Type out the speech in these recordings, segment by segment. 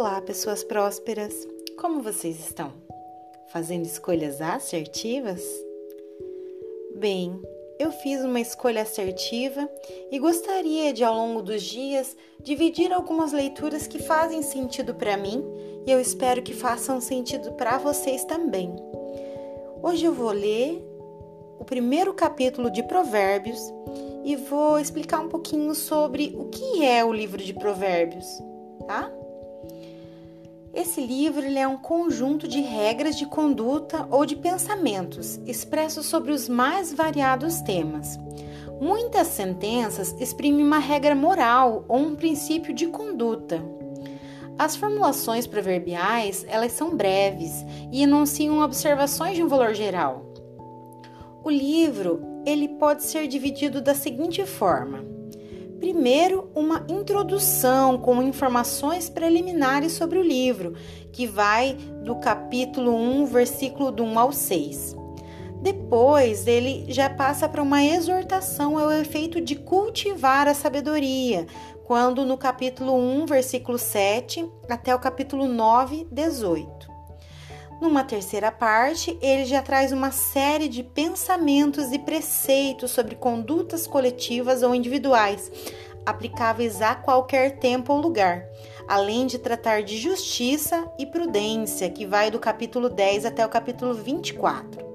Olá, pessoas prósperas! Como vocês estão? Fazendo escolhas assertivas? Bem, eu fiz uma escolha assertiva e gostaria de, ao longo dos dias, dividir algumas leituras que fazem sentido para mim e eu espero que façam sentido para vocês também. Hoje eu vou ler o primeiro capítulo de Provérbios e vou explicar um pouquinho sobre o que é o livro de Provérbios, tá? Esse livro é um conjunto de regras de conduta ou de pensamentos expressos sobre os mais variados temas. Muitas sentenças exprimem uma regra moral ou um princípio de conduta. As formulações proverbiais, elas são breves e enunciam observações de um valor geral. O livro, ele pode ser dividido da seguinte forma: Primeiro, uma introdução com informações preliminares sobre o livro, que vai do capítulo 1, versículo do 1 ao 6. Depois, ele já passa para uma exortação ao efeito de cultivar a sabedoria, quando no capítulo 1, versículo 7 até o capítulo 9, 18. Numa terceira parte, ele já traz uma série de pensamentos e preceitos sobre condutas coletivas ou individuais, aplicáveis a qualquer tempo ou lugar, além de tratar de justiça e prudência, que vai do capítulo 10 até o capítulo 24.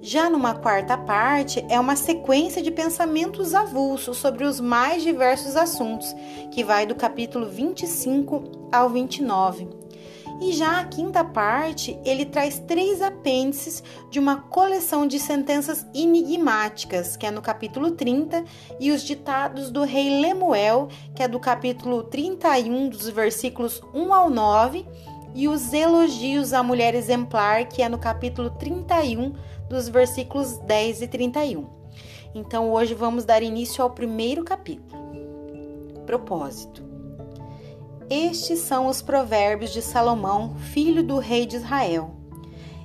Já numa quarta parte, é uma sequência de pensamentos avulsos sobre os mais diversos assuntos, que vai do capítulo 25 ao 29 e já a quinta parte, ele traz três apêndices de uma coleção de sentenças enigmáticas, que é no capítulo 30, e os ditados do rei Lemuel, que é do capítulo 31, dos versículos 1 ao 9, e os elogios à mulher exemplar, que é no capítulo 31, dos versículos 10 e 31. Então, hoje vamos dar início ao primeiro capítulo. Propósito. Estes são os provérbios de Salomão, filho do rei de Israel.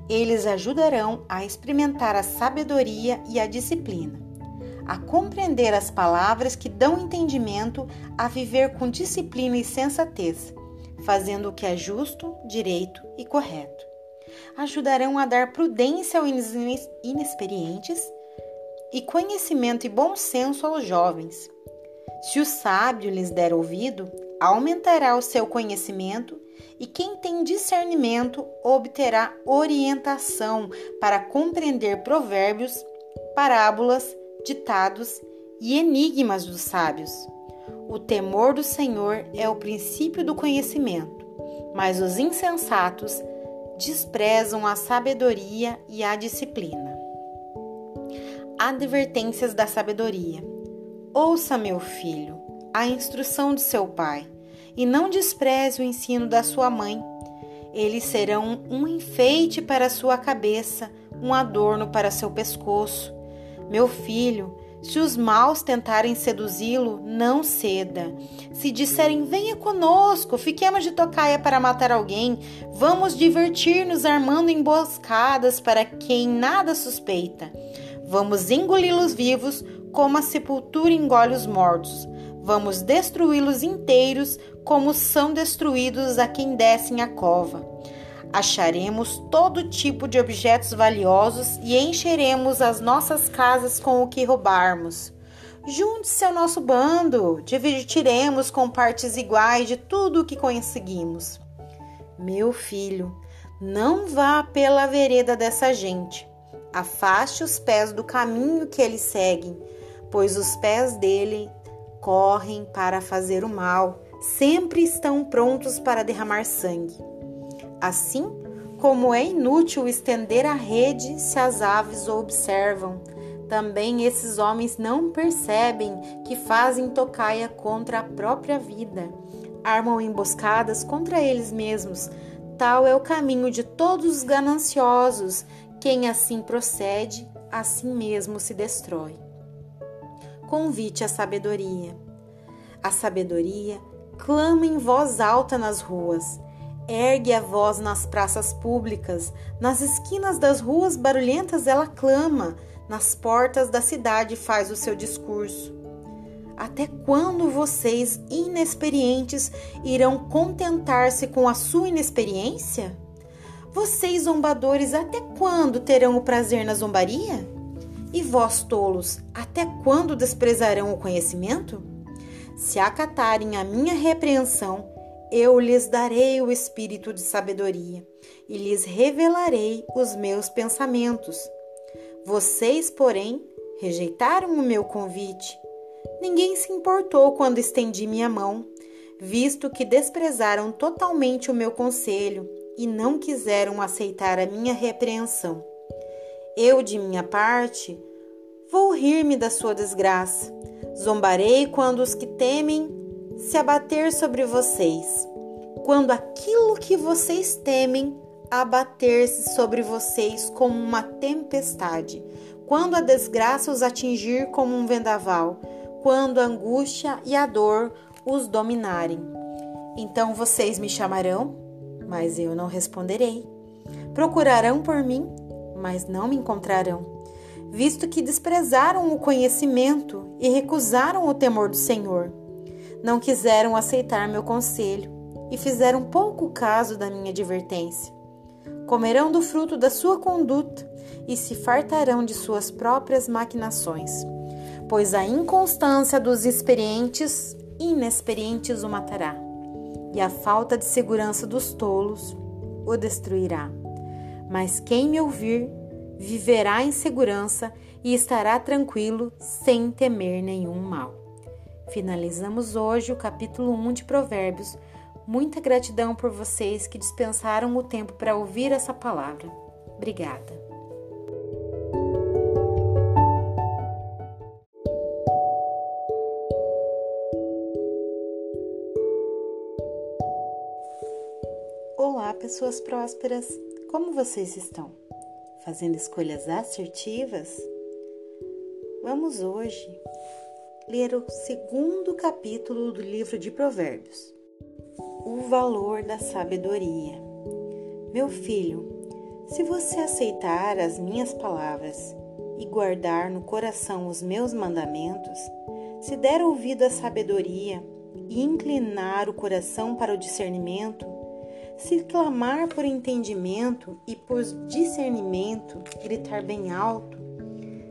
Eles ajudarão a experimentar a sabedoria e a disciplina, a compreender as palavras que dão entendimento, a viver com disciplina e sensatez, fazendo o que é justo, direito e correto. Ajudarão a dar prudência aos inexperientes e conhecimento e bom senso aos jovens. Se o sábio lhes der ouvido, aumentará o seu conhecimento e quem tem discernimento obterá orientação para compreender provérbios, parábolas, ditados e enigmas dos sábios. O temor do Senhor é o princípio do conhecimento, mas os insensatos desprezam a sabedoria e a disciplina. Advertências da sabedoria. Ouça, meu filho, a instrução de seu pai e não despreze o ensino da sua mãe. Eles serão um enfeite para sua cabeça, um adorno para seu pescoço. Meu filho, se os maus tentarem seduzi-lo, não ceda. Se disserem, venha conosco, fiquemos de tocaia para matar alguém, vamos divertir-nos armando emboscadas para quem nada suspeita. Vamos engoli-los vivos, como a sepultura engole os mortos. Vamos destruí-los inteiros, como são destruídos a quem descem a cova. Acharemos todo tipo de objetos valiosos e encheremos as nossas casas com o que roubarmos. Junte-se ao nosso bando, dividiremos com partes iguais de tudo o que conseguimos. Meu filho, não vá pela vereda dessa gente. Afaste os pés do caminho que eles seguem, pois os pés dele correm para fazer o mal, sempre estão prontos para derramar sangue. Assim como é inútil estender a rede se as aves o observam, também esses homens não percebem que fazem tocaia contra a própria vida, armam emboscadas contra eles mesmos. Tal é o caminho de todos os gananciosos. Quem assim procede, assim mesmo se destrói convite à sabedoria. A sabedoria clama em voz alta nas ruas, ergue a voz nas praças públicas, nas esquinas das ruas barulhentas ela clama, nas portas da cidade faz o seu discurso. Até quando vocês, inexperientes, irão contentar-se com a sua inexperiência? Vocês, zombadores, até quando terão o prazer na zombaria? E vós, tolos, até quando desprezarão o conhecimento? Se acatarem a minha repreensão, eu lhes darei o espírito de sabedoria e lhes revelarei os meus pensamentos. Vocês, porém, rejeitaram o meu convite. Ninguém se importou quando estendi minha mão, visto que desprezaram totalmente o meu conselho e não quiseram aceitar a minha repreensão. Eu, de minha parte, vou rir-me da sua desgraça. Zombarei quando os que temem se abater sobre vocês. Quando aquilo que vocês temem abater-se sobre vocês como uma tempestade. Quando a desgraça os atingir como um vendaval. Quando a angústia e a dor os dominarem. Então vocês me chamarão, mas eu não responderei. Procurarão por mim, mas não me encontrarão, visto que desprezaram o conhecimento e recusaram o temor do Senhor. Não quiseram aceitar meu conselho e fizeram pouco caso da minha advertência. Comerão do fruto da sua conduta e se fartarão de suas próprias maquinações, pois a inconstância dos experientes inexperientes o matará, e a falta de segurança dos tolos o destruirá. Mas quem me ouvir viverá em segurança e estará tranquilo sem temer nenhum mal. Finalizamos hoje o capítulo 1 de Provérbios. Muita gratidão por vocês que dispensaram o tempo para ouvir essa palavra. Obrigada. Olá, pessoas prósperas! Como vocês estão? Fazendo escolhas assertivas? Vamos hoje ler o segundo capítulo do livro de Provérbios. O valor da sabedoria. Meu filho, se você aceitar as minhas palavras e guardar no coração os meus mandamentos, se der ouvido à sabedoria e inclinar o coração para o discernimento, se clamar por entendimento e por discernimento, gritar bem alto,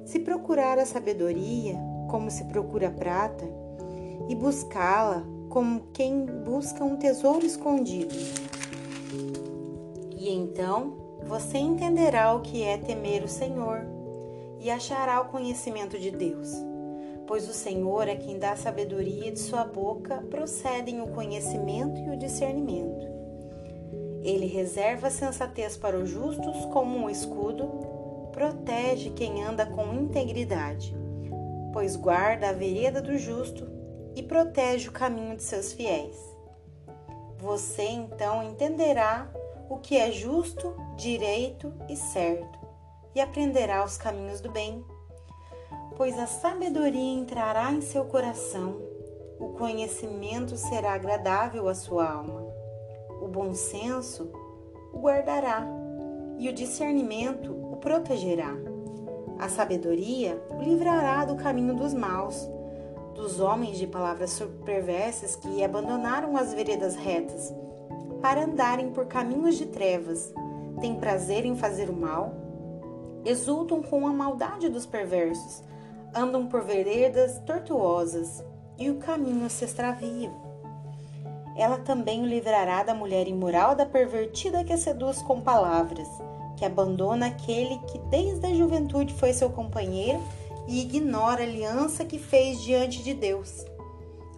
se procurar a sabedoria como se procura prata e buscá-la como quem busca um tesouro escondido. E então você entenderá o que é temer o Senhor e achará o conhecimento de Deus. Pois o Senhor é quem dá sabedoria e de sua boca procedem o conhecimento e o discernimento. Ele reserva a sensatez para os justos como um escudo, protege quem anda com integridade, pois guarda a vereda do justo e protege o caminho de seus fiéis. Você então entenderá o que é justo, direito e certo, e aprenderá os caminhos do bem. Pois a sabedoria entrará em seu coração, o conhecimento será agradável à sua alma o bom senso o guardará e o discernimento o protegerá. A sabedoria o livrará do caminho dos maus, dos homens de palavras perversas que abandonaram as veredas retas para andarem por caminhos de trevas, têm prazer em fazer o mal, exultam com a maldade dos perversos, andam por veredas tortuosas e o caminho se extravia ela também o livrará da mulher imoral, da pervertida que seduz com palavras, que abandona aquele que desde a juventude foi seu companheiro e ignora a aliança que fez diante de Deus.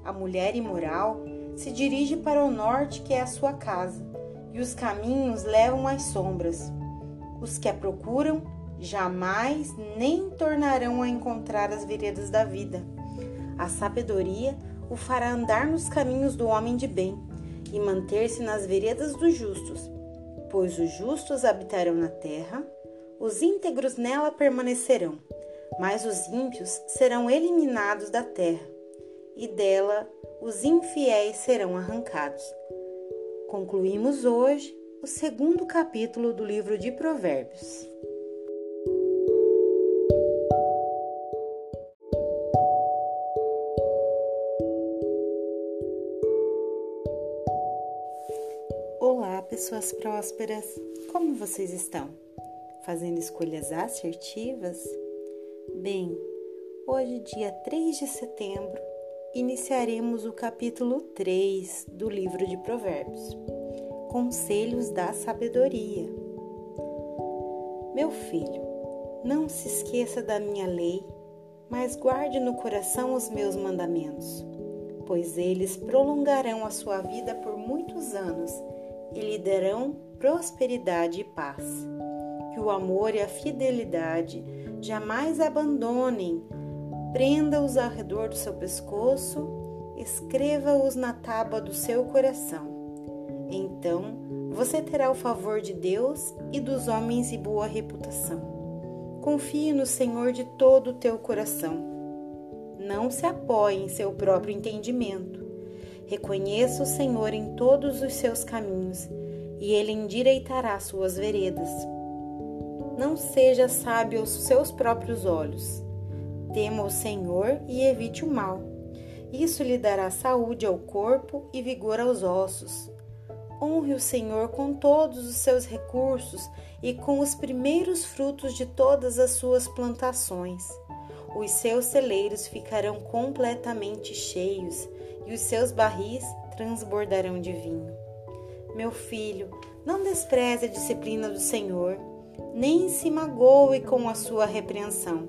A mulher imoral se dirige para o norte, que é a sua casa, e os caminhos levam às sombras. Os que a procuram jamais nem tornarão a encontrar as veredas da vida. A sabedoria o fará andar nos caminhos do homem de bem e manter-se nas veredas dos justos, pois os justos habitarão na terra, os íntegros nela permanecerão, mas os ímpios serão eliminados da terra, e dela os infiéis serão arrancados. Concluímos hoje o segundo capítulo do livro de Provérbios. Pessoas prósperas! Como vocês estão? Fazendo escolhas assertivas? Bem, hoje, dia 3 de setembro, iniciaremos o capítulo 3 do livro de Provérbios Conselhos da Sabedoria. Meu filho, não se esqueça da minha lei, mas guarde no coração os meus mandamentos, pois eles prolongarão a sua vida por muitos anos e lhe darão prosperidade e paz. Que o amor e a fidelidade jamais abandonem, prenda-os ao redor do seu pescoço, escreva-os na tábua do seu coração. Então você terá o favor de Deus e dos homens e boa reputação. Confie no Senhor de todo o teu coração. Não se apoie em seu próprio entendimento Reconheça o Senhor em todos os seus caminhos, e ele endireitará suas veredas. Não seja sábio aos seus próprios olhos. Tema o Senhor e evite o mal. Isso lhe dará saúde ao corpo e vigor aos ossos. Honre o Senhor com todos os seus recursos e com os primeiros frutos de todas as suas plantações. Os seus celeiros ficarão completamente cheios e os seus barris transbordarão de vinho. Meu filho, não despreze a disciplina do Senhor, nem se magoe com a sua repreensão,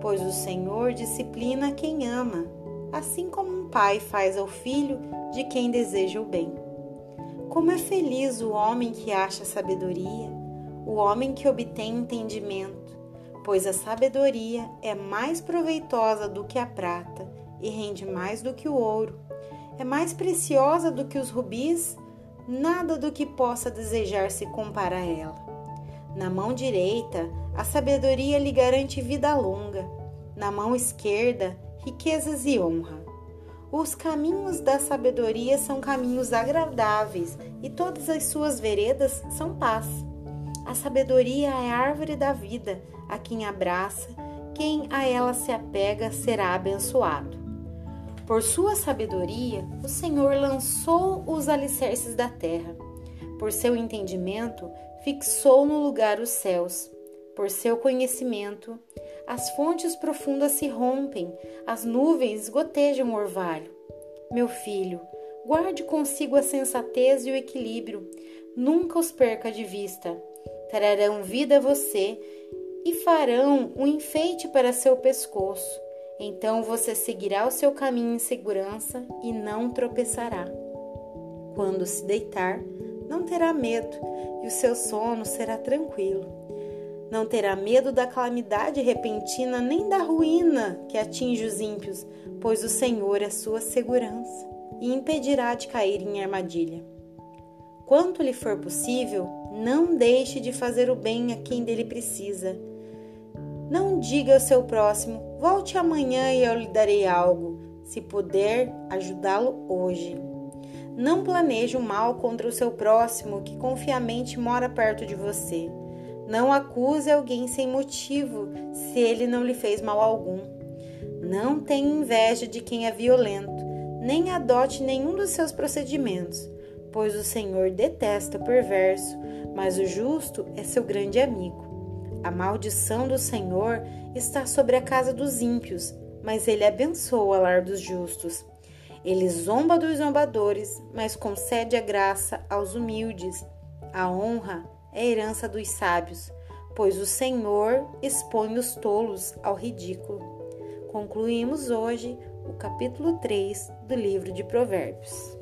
pois o Senhor disciplina quem ama, assim como um pai faz ao filho de quem deseja o bem. Como é feliz o homem que acha sabedoria, o homem que obtém entendimento, pois a sabedoria é mais proveitosa do que a prata e rende mais do que o ouro é mais preciosa do que os rubis, nada do que possa desejar se compara a ela. Na mão direita, a sabedoria lhe garante vida longa, na mão esquerda, riquezas e honra. Os caminhos da sabedoria são caminhos agradáveis e todas as suas veredas são paz. A sabedoria é a árvore da vida, a quem abraça, quem a ela se apega será abençoado. Por sua sabedoria, o Senhor lançou os alicerces da terra. Por seu entendimento, fixou no lugar os céus. Por seu conhecimento, as fontes profundas se rompem, as nuvens gotejam o orvalho. Meu filho, guarde consigo a sensatez e o equilíbrio, nunca os perca de vista. Trarão vida a você e farão um enfeite para seu pescoço. Então você seguirá o seu caminho em segurança e não tropeçará. Quando se deitar, não terá medo e o seu sono será tranquilo. Não terá medo da calamidade repentina nem da ruína que atinge os ímpios, pois o Senhor é sua segurança e impedirá de cair em armadilha. Quanto lhe for possível, não deixe de fazer o bem a quem dele precisa não diga ao seu próximo: volte amanhã e eu lhe darei algo, se puder ajudá-lo hoje. Não planeje o mal contra o seu próximo que confiamente mora perto de você. Não acuse alguém sem motivo se ele não lhe fez mal algum. Não tenha inveja de quem é violento, nem adote nenhum dos seus procedimentos, pois o Senhor detesta o perverso, mas o justo é seu grande amigo. A maldição do Senhor está sobre a casa dos ímpios, mas ele abençoa o lar dos justos. Ele zomba dos zombadores, mas concede a graça aos humildes. A honra é herança dos sábios, pois o Senhor expõe os tolos ao ridículo. Concluímos hoje o capítulo 3 do livro de Provérbios.